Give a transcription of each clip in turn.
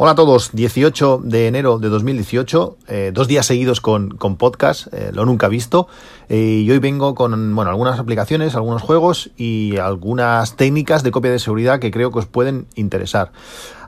Hola a todos, 18 de enero de 2018, eh, dos días seguidos con, con podcast, eh, lo nunca visto, eh, y hoy vengo con bueno, algunas aplicaciones, algunos juegos y algunas técnicas de copia de seguridad que creo que os pueden interesar.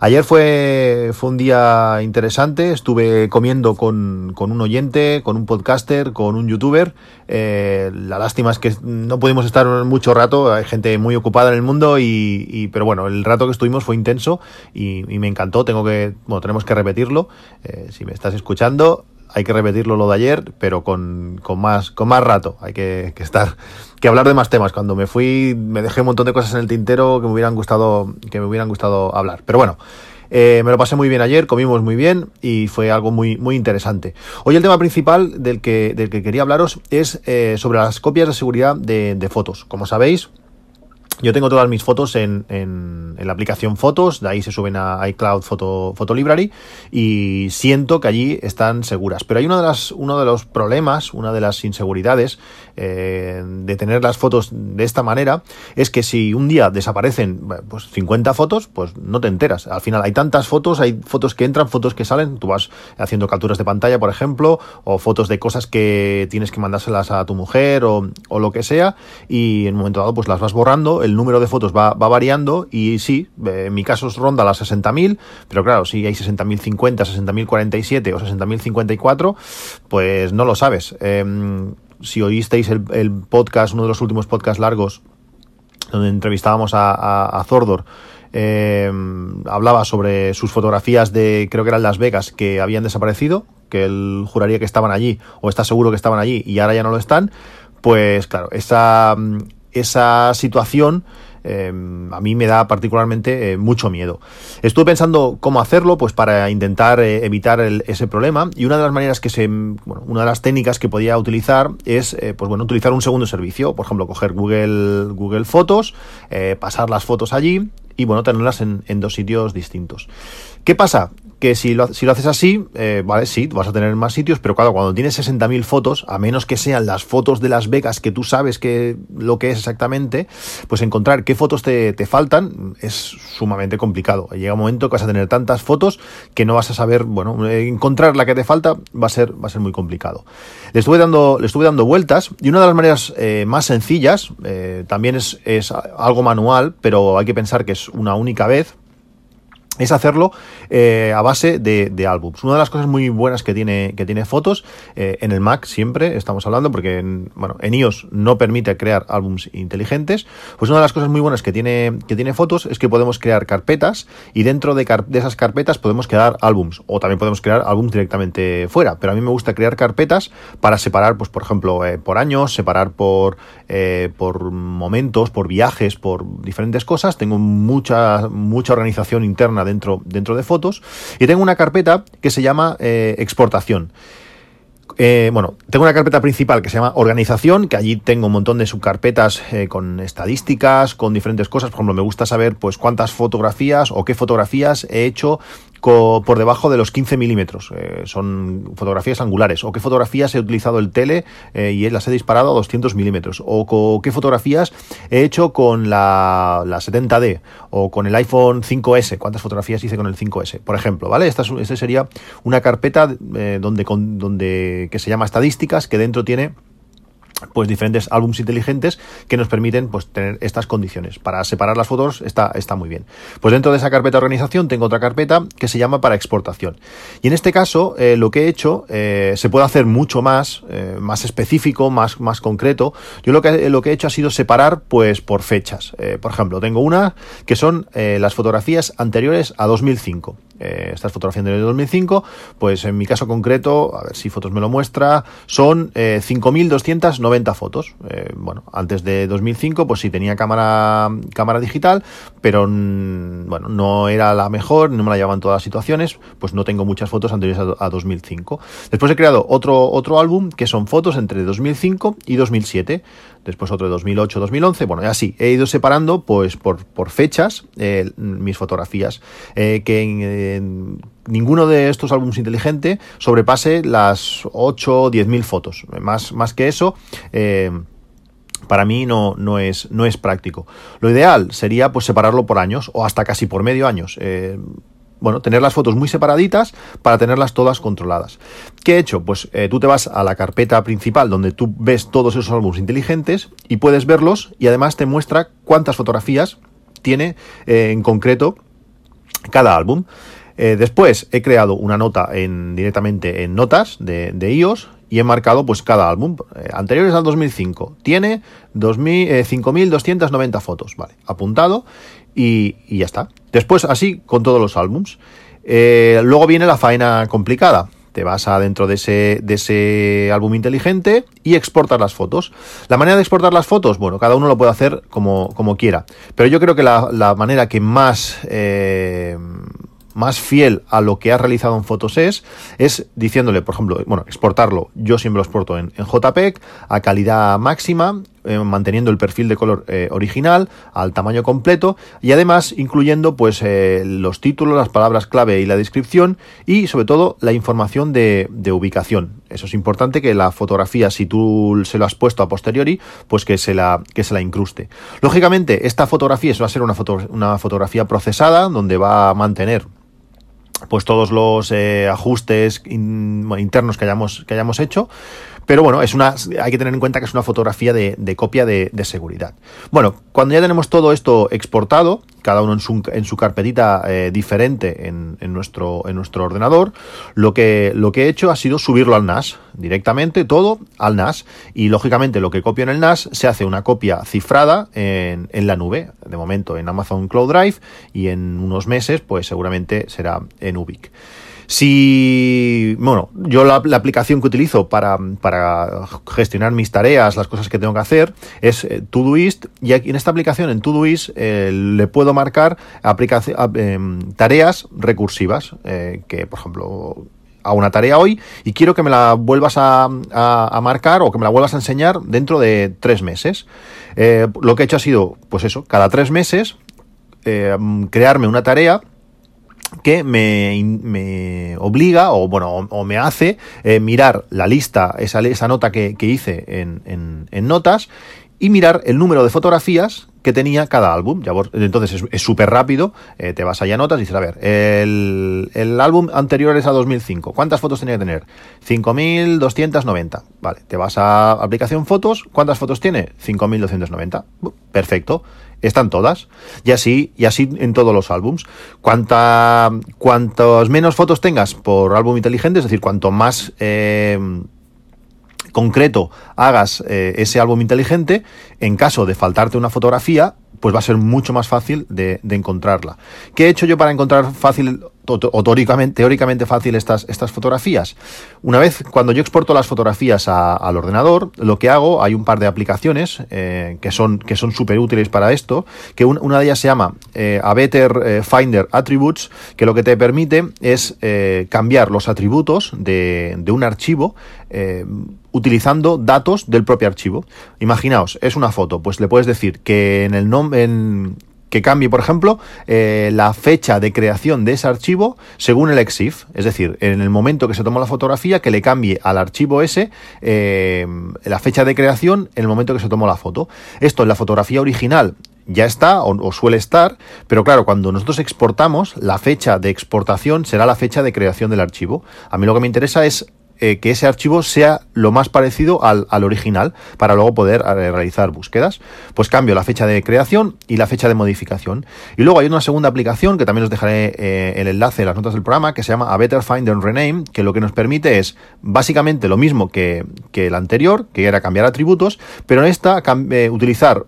Ayer fue, fue un día interesante, estuve comiendo con, con un oyente, con un podcaster, con un youtuber, la lástima es que no pudimos estar mucho rato, hay gente muy ocupada en el mundo, y, pero bueno, el rato que estuvimos fue intenso y me encantó, tengo que bueno, tenemos que repetirlo. Eh, si me estás escuchando, hay que repetirlo lo de ayer, pero con, más, con más rato. Hay que, estar, que hablar de más temas. Cuando me fui, me dejé un montón de cosas en el tintero que me hubieran gustado, que me hubieran gustado hablar. Pero bueno. Eh, me lo pasé muy bien ayer, comimos muy bien y fue algo muy, muy interesante. Hoy el tema principal del que, del que quería hablaros es eh, sobre las copias de seguridad de, de fotos. Como sabéis, yo tengo todas mis fotos en, en, la aplicación Fotos, de ahí se suben a iCloud Photo, Photo Library y siento que allí están seguras. Pero hay una de las, uno de los problemas, una de las inseguridades eh, de tener las fotos de esta manera es que si un día desaparecen pues 50 fotos, pues no te enteras. Al final hay tantas fotos, hay fotos que entran, fotos que salen, tú vas haciendo capturas de pantalla, por ejemplo, o fotos de cosas que tienes que mandárselas a tu mujer o, o lo que sea y en un momento dado pues las vas borrando número de fotos va, variando y sí, eh, en mi caso ronda las 60.000, pero claro, si hay 60.050, 60.047 o 60.054, pues no lo sabes. Em, si oísteis el, podcast, uno de los últimos podcasts largos, donde entrevistábamos a, a, Zordor, em, hablaba sobre sus fotografías de, creo que eran Las Vegas, que habían desaparecido, que él juraría que estaban allí, o está seguro que estaban allí, y ahora ya no lo están, pues claro, esa esa situación eh, a mí me da particularmente eh, mucho miedo. Estuve pensando cómo hacerlo, pues para intentar eh, evitar ese problema. Y una de las maneras que se, bueno, una de las técnicas que podía utilizar es, pues bueno, utilizar un segundo servicio. Por ejemplo, coger Google, Google Fotos, pasar las fotos allí y bueno, tenerlas en, en dos sitios distintos. ¿Qué pasa? Que si lo, si lo haces así, eh, vale, sí, vas a tener más sitios, pero claro, cuando tienes 60.000 fotos, a menos que sean las fotos de Las Vegas que tú sabes que lo que es exactamente, pues encontrar qué fotos te, te faltan es sumamente complicado. Llega un momento que vas a tener tantas fotos que no vas a saber, bueno, encontrar la que te falta va a ser, va a ser muy complicado. Le estuve dando, le estuve dando vueltas y una de las maneras eh, más sencillas, eh, también es, es algo manual, pero hay que pensar que es una única vez, es hacerlo eh, a base de, de, álbums. Una de las cosas muy buenas que tiene, que tiene fotos eh, en el Mac siempre estamos hablando, porque en, bueno, en iOS no permite crear álbums inteligentes. Pues una de las cosas muy buenas que tiene, que tiene fotos es que podemos crear carpetas y dentro de, esas carpetas podemos crear álbums o también podemos crear álbums directamente fuera. Pero a mí me gusta crear carpetas para separar, pues por ejemplo, eh, por años, separar por, por momentos, por viajes, por diferentes cosas. Tengo mucha, mucha organización interna dentro, dentro de fotos y tengo una carpeta que se llama eh, exportación. Eh, bueno, tengo una carpeta principal que se llama organización, que allí tengo un montón de subcarpetas eh, con estadísticas, con diferentes cosas. Por ejemplo, me gusta saber pues cuántas fotografías o qué fotografías he hecho por debajo de los 15 milímetros. Eh, son fotografías angulares. O qué fotografías he utilizado el tele y las he disparado a 200 milímetros. O qué fotografías he hecho con la, la 70D o con el iPhone 5S. ¿Cuántas fotografías hice con el 5S? Por ejemplo, ¿vale? Esta, esta sería una carpeta donde, donde que se llama estadísticas, que dentro tiene pues diferentes álbums inteligentes que nos permiten pues tener estas condiciones. Para separar las fotos está, está muy bien. Pues dentro de esa carpeta de organización tengo otra carpeta que se llama para exportación. Y en este caso eh, lo que he hecho eh, se puede hacer mucho más, eh, más específico, más, más concreto. Yo lo que, lo que he hecho ha sido separar pues por fechas. por ejemplo, tengo una que son las fotografías anteriores a 2005. Eh, estas fotografías de 2005, pues en mi caso concreto, a ver si fotos me lo muestra, son 5.290 fotos. bueno, antes de 2005, pues sí tenía cámara, cámara digital, pero mm, bueno, no era la mejor, no me la llevaban todas las situaciones, pues no tengo muchas fotos anteriores a, a 2005. Después he creado otro, otro álbum que son fotos entre 2005 y 2007 después otro de 2008, 2011, bueno, así, he ido separando pues por, por fechas eh, mis fotografías, eh, que ninguno de estos álbumes inteligente sobrepase las 8 o 10 mil fotos, más, más que eso. Eh, para mí no, no, es, no es práctico. Lo ideal sería pues separarlo por años o hasta casi por medio años bueno, tener las fotos muy separaditas para tenerlas todas controladas. ¿Qué he hecho? Pues eh, tú te vas a la carpeta principal donde tú ves todos esos álbumes inteligentes y puedes verlos y además te muestra cuántas fotografías tiene eh, en concreto cada álbum. Eh, después he creado una nota en, directamente en notas de, de iOS y he marcado pues cada álbum. anteriores al 2005 tiene 5.290 fotos. Vale, apuntado y, ya está. Después, así con todos los álbums. Eh, luego viene la faena complicada. Te vas adentro de ese, de ese álbum inteligente y exportas las fotos. La manera de exportar las fotos, bueno, cada uno lo puede hacer como, como quiera. Pero yo creo que la, manera que más eh, más fiel a lo que has realizado en fotos es, diciéndole, por ejemplo, bueno, exportarlo. Yo siempre lo exporto en, JPEG a calidad máxima, eh, manteniendo el perfil de color eh, original al tamaño completo y además incluyendo pues eh, los títulos, las palabras clave y la descripción y sobre todo la información de, ubicación. Eso es importante que la fotografía, si tú se lo has puesto a posteriori, pues que se la, que se la incruste. Lógicamente, esta fotografía va a ser una, una fotografía procesada donde va a mantener pues todos los eh, ajustes internos que hayamos, que hayamos hecho. Pero bueno, es una, hay que tener en cuenta que es una fotografía de, copia de, seguridad. Bueno, cuando ya tenemos todo esto exportado, cada uno en su, en su carpetita eh, diferente en, nuestro, en nuestro ordenador, lo que, lo que he hecho ha sido subirlo al NAS, directamente todo al NAS. Y lógicamente lo que copio en el NAS se hace una copia cifrada en, en la nube, de momento en Amazon Cloud Drive, y en unos meses pues seguramente será en Ubic. Si, bueno, yo la, aplicación que utilizo para, para, gestionar mis tareas, las cosas que tengo que hacer, es eh, Todoist. Y aquí en esta aplicación, en Todoist, eh, le puedo marcar em, tareas recursivas. Eh, que, por ejemplo, a una tarea hoy y quiero que me la vuelvas a, marcar o que me la vuelvas a enseñar dentro de tres meses. lo que he hecho ha sido, pues eso, cada tres meses crearme una tarea que me, me, obliga o bueno o, me hace eh, mirar la lista, esa, esa nota que, que hice en, en, en, notas y mirar el número de fotografías que tenía cada álbum. Ya, entonces es súper rápido, eh, te vas allá notas y dices, a ver, el, el, álbum anterior es a 2005, ¿cuántas fotos tenía que tener? 5.290. Vale, te vas a aplicación fotos, ¿cuántas fotos tiene? 5.290. Perfecto están todas. Y así, y así en todos los álbums. Cuanta, cuantos menos fotos tengas por álbum inteligente, es decir, cuanto más eh, concreto hagas eh, ese álbum inteligente, en caso de faltarte una fotografía, pues va a ser mucho más fácil de, encontrarla. ¿Qué he hecho yo para encontrar fácil o teóricamente, fácil estas, estas fotografías? Una vez, cuando yo exporto las fotografías al ordenador, lo que hago, hay un par de aplicaciones eh, que son que son súper útiles para esto, que una de ellas se llama eh, A Better eh, Finder Attributes, que lo que te permite es cambiar los atributos de, de un archivo utilizando datos del propio archivo. Imaginaos, es una foto, pues le puedes decir que en el nombre, que cambie, por ejemplo, eh, la fecha de creación de ese archivo según el EXIF. Es decir, en el momento que se tomó la fotografía, que le cambie al archivo ese eh, la fecha de creación en el momento que se tomó la foto. Esto en la fotografía original ya está o, suele estar, pero claro, cuando nosotros exportamos, la fecha de exportación será la fecha de creación del archivo. A mí lo que me interesa es eh, que ese archivo sea lo más parecido al, original para luego poder eh, realizar búsquedas. Pues cambio la fecha de creación y la fecha de modificación. Y luego hay una segunda aplicación que también os dejaré eh, el enlace en las notas del programa que se llama A Better Find and Rename, que lo que nos permite es básicamente lo mismo que, que el anterior, que era cambiar atributos, pero en esta utilizar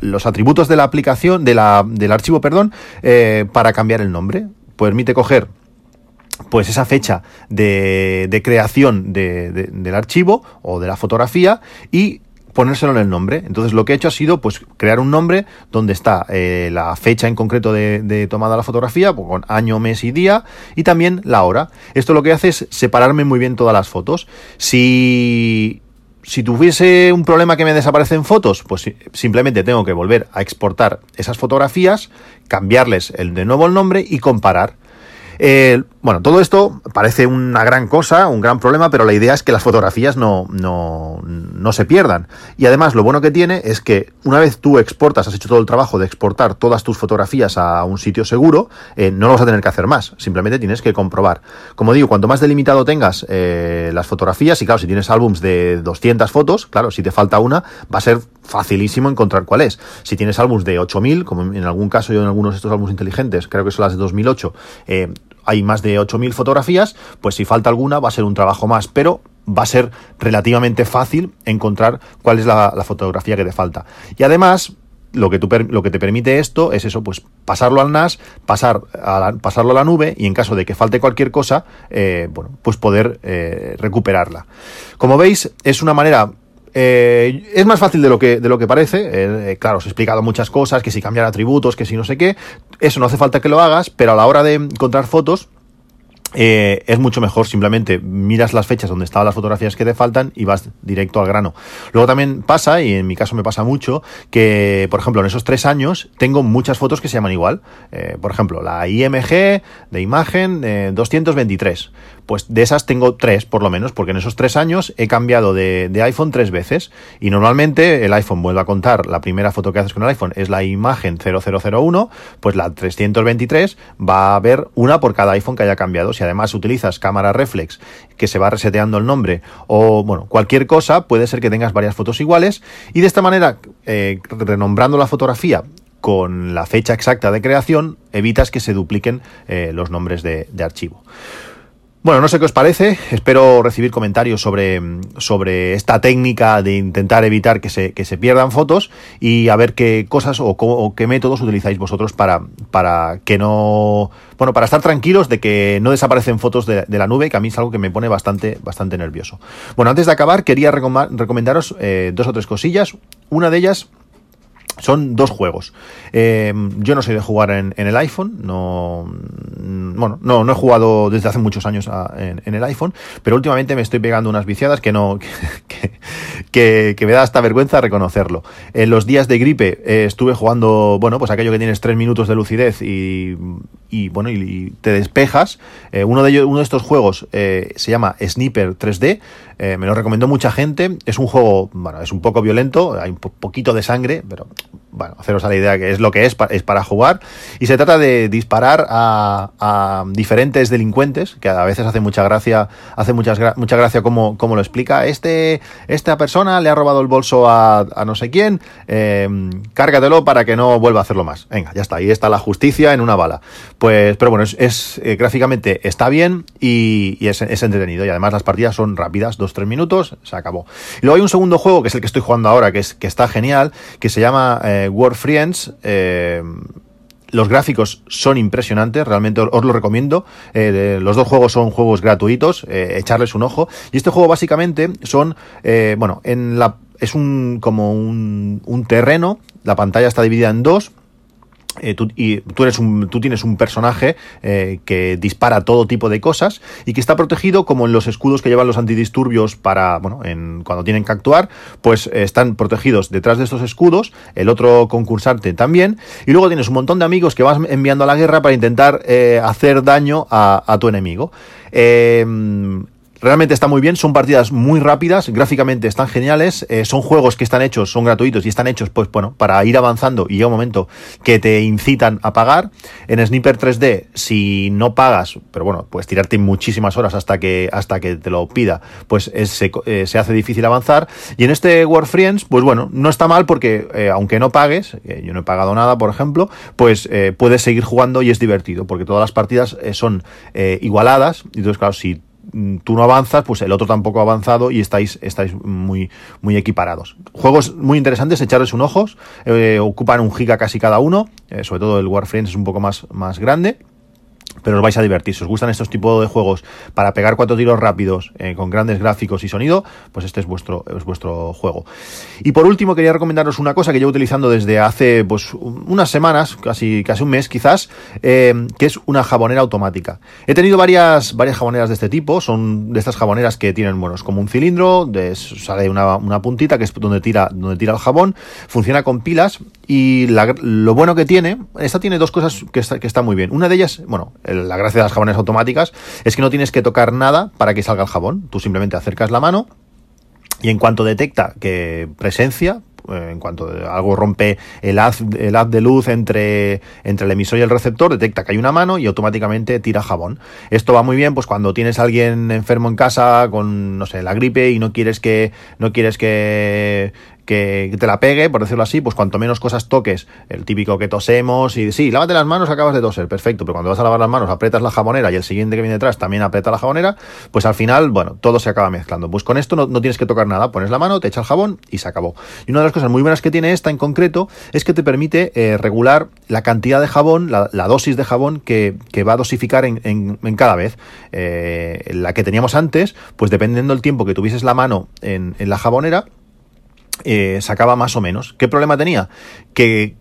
los atributos de la aplicación, de la, del archivo, perdón, para cambiar el nombre permite coger pues esa fecha de, creación de, del archivo o de la fotografía y ponérselo en el nombre. Entonces lo que he hecho ha sido pues crear un nombre donde está eh, la fecha en concreto de, de, tomada la fotografía, pues, con año, mes y día, y también la hora. Esto lo que hace es separarme muy bien todas las fotos. Si si tuviese un problema que me desaparecen fotos, pues simplemente tengo que volver a exportar esas fotografías, cambiarles el, de nuevo el nombre y comparar. Bueno, todo esto parece una gran cosa, un gran problema, pero la idea es que las fotografías no, no, no, se pierdan. Y además lo bueno que tiene es que una vez tú exportas, has hecho todo el trabajo de exportar todas tus fotografías a un sitio seguro, eh, no lo vas a tener que hacer más, simplemente tienes que comprobar. Como digo, cuanto más delimitado tengas eh, las fotografías, y claro, si tienes álbums de 200 fotos, claro, si te falta una, va a ser facilísimo encontrar cuál es. Si tienes álbums de 8000, como en algún caso yo en algunos de estos álbumes inteligentes, creo que son las de 2008, eh, hay más de 8.000 fotografías, pues si falta alguna va a ser un trabajo más, pero va a ser relativamente fácil encontrar cuál es la, fotografía que te falta. Y además, lo que, tú, lo que te permite esto es eso, pues pasarlo al NAS, pasar pasarlo a la nube y en caso de que falte cualquier cosa, eh, bueno, pues poder eh, recuperarla. Como veis, es una manera eh, es más fácil de lo que, de lo que parece. Claro, os he explicado muchas cosas, que si cambiar atributos, que si no sé qué. Eso no hace falta que lo hagas, pero a la hora de encontrar fotos, eh, es mucho mejor simplemente miras las fechas donde estaban las fotografías que te faltan y vas directo al grano. Luego también pasa, y en mi caso me pasa mucho, que por ejemplo en esos tres años tengo muchas fotos que se llaman igual. Eh, por ejemplo, la IMG de imagen 223. Pues de esas tengo tres por lo menos, porque en esos tres años he cambiado de, iPhone tres veces y normalmente el iPhone vuelve a contar, la primera foto que haces con el iPhone es la imagen 0001, pues la 323 va a haber una por cada iPhone que haya cambiado. Si además utilizas cámara reflex que se va reseteando el nombre o bueno, cualquier cosa, puede ser que tengas varias fotos iguales y de esta manera, eh, renombrando la fotografía con la fecha exacta de creación, evitas que se dupliquen eh, los nombres de archivo. Bueno, no sé qué os parece, espero recibir comentarios sobre, sobre esta técnica de intentar evitar que se, que se pierdan fotos y a ver qué cosas o, qué métodos utilizáis vosotros para, para que no, bueno, para estar tranquilos de que no desaparecen fotos de, de la nube, que a mí es algo que me pone bastante, bastante nervioso. Bueno, antes de acabar, quería recomendaros eh, dos o tres cosillas. Una de ellas son dos juegos. Eh, yo no soy de jugar en, el iPhone, no, bueno, no, no he jugado desde hace muchos años en, el iPhone, pero últimamente me estoy pegando unas viciadas que no, que, que, que me da hasta vergüenza reconocerlo. En los días de gripe eh, estuve jugando, bueno, pues aquello que tienes tres minutos de lucidez y, y bueno, y, te despejas. Eh, uno de ellos, uno de estos juegos eh, se llama Sniper 3D, eh, me lo recomendó mucha gente. Es un juego, bueno, es un poco violento, hay un poquito de sangre, pero bueno, haceros a la idea que es lo que es, es para jugar. Y se trata de disparar a, diferentes delincuentes, que a veces hace mucha gracia, hace muchas, mucha gracia como, como lo explica. Este, esta persona le ha robado el bolso a, no sé quién, eh, cárgatelo para que no vuelva a hacerlo más. Venga, ya está, ahí está la justicia en una bala. Pues, pero bueno, es, eh, gráficamente está bien y, es, es, entretenido. Y además las partidas son rápidas, dos, tres minutos, se acabó. Y luego hay un segundo juego, que es el que estoy jugando ahora, que, es, que está genial, que se llama eh, Eh, los gráficos son impresionantes, realmente os lo recomiendo. Eh, los dos juegos son juegos gratuitos, eh, echarles un ojo. Y este juego básicamente son, eh, bueno, en la es un como un, un terreno, la pantalla está dividida en dos eh, tú, y tú, eres un, tú tienes un personaje eh, que dispara todo tipo de cosas y que está protegido como en los escudos que llevan los antidisturbios para, bueno, en, cuando tienen que actuar, pues eh, están protegidos detrás de estos escudos, el otro concursante también, y luego tienes un montón de amigos que vas enviando a la guerra para intentar hacer daño a, a tu enemigo. Eh, Realmente está muy bien, son partidas muy rápidas, gráficamente están geniales, eh, son juegos que están hechos, son gratuitos y están hechos, pues bueno, para ir avanzando y llega un momento que te incitan a pagar. En Sniper 3D, si no pagas, pero bueno, pues tirarte muchísimas horas hasta que, hasta que te lo pida, pues es, se, eh, se, hace difícil avanzar. Y en este Warfriends, pues bueno, no está mal porque eh, aunque no pagues, yo no he pagado nada, por ejemplo, pues eh, puedes seguir jugando y es divertido, porque todas las partidas eh, son igualadas. Y entonces, claro, si tú no avanzas, pues el otro tampoco ha avanzado y estáis, estáis muy, muy equiparados. Juegos muy interesantes, echarles un ojo, eh, ocupan un giga casi cada uno, eh, sobre todo el Warframes es un poco más, más grande pero os vais a divertir. Si os gustan estos tipos de juegos para pegar cuatro tiros rápidos eh, con grandes gráficos y sonido, pues este es vuestro, es vuestro juego. Y por último, quería recomendaros una cosa que llevo utilizando desde hace pues unas semanas, casi, casi un mes quizás, eh, que es una jabonera automática. He tenido varias, varias jaboneras de este tipo, son de estas jaboneras que tienen, bueno, es como un cilindro, de, sale una, una puntita que es donde tira, donde tira el jabón, funciona con pilas y lo bueno que tiene, esta tiene dos cosas que está, que está muy bien. Una de ellas, bueno, la gracia de las jabones automáticas es que no tienes que tocar nada para que salga el jabón. Tú simplemente acercas la mano y en cuanto detecta que presencia, eh, en cuanto algo rompe el haz, el haz de luz entre, entre el emisor y el receptor, detecta que hay una mano y automáticamente tira jabón. Esto va muy bien, pues cuando tienes a alguien enfermo en casa con, no sé, la gripe y no quieres que, no quieres que que te la pegue, por decirlo así, pues cuanto menos cosas toques, el típico que tosemos y sí, lávate las manos, acabas de toser, perfecto, pero cuando vas a lavar las manos aprietas la jabonera y el siguiente que viene detrás también aprieta la jabonera, pues al final, bueno, todo se acaba mezclando. Pues con esto no, tienes que tocar nada, pones la mano, te echa el jabón y se acabó. Y una de las cosas muy buenas que tiene esta en concreto es que te permite eh, regular la cantidad de jabón, la, dosis de jabón que, va a dosificar en, cada vez. Eh, la que teníamos antes, pues dependiendo del tiempo que tuvieses la mano en, en la jabonera, eh, sacaba más o menos. ¿Qué problema tenía? Que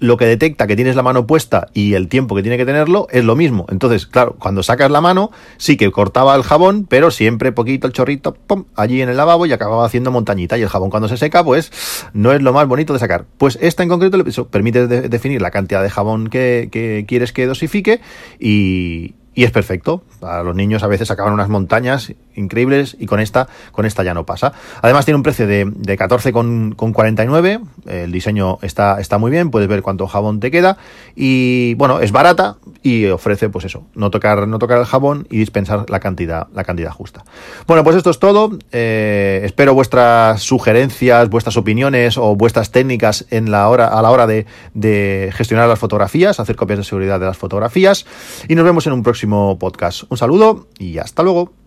lo que detecta que tienes la mano puesta y el tiempo que tiene que tenerlo es lo mismo. Entonces, claro, cuando sacas la mano, sí que cortaba el jabón, pero siempre poquito el chorrito, pum, allí en el lavabo y acababa haciendo montañita. Y el jabón cuando se seca, pues no es lo más bonito de sacar. Pues esta en concreto le permite definir la cantidad de jabón que, que quieres que dosifique y, y es perfecto. Para los niños a veces acaban unas montañas increíbles y con esta, con esta ya no pasa. Además tiene un precio de, de 14,49. El diseño está, está muy bien, puedes ver cuánto jabón te queda. Y bueno, es barata y ofrece, pues eso, no tocar, no tocar el jabón y dispensar la cantidad, la cantidad justa. Bueno, pues esto es todo. Eh, espero vuestras sugerencias, vuestras opiniones o vuestras técnicas en la hora, a la hora de, de gestionar las fotografías, hacer copias de seguridad de las fotografías. Y nos vemos en un podcast. Un saludo y hasta luego.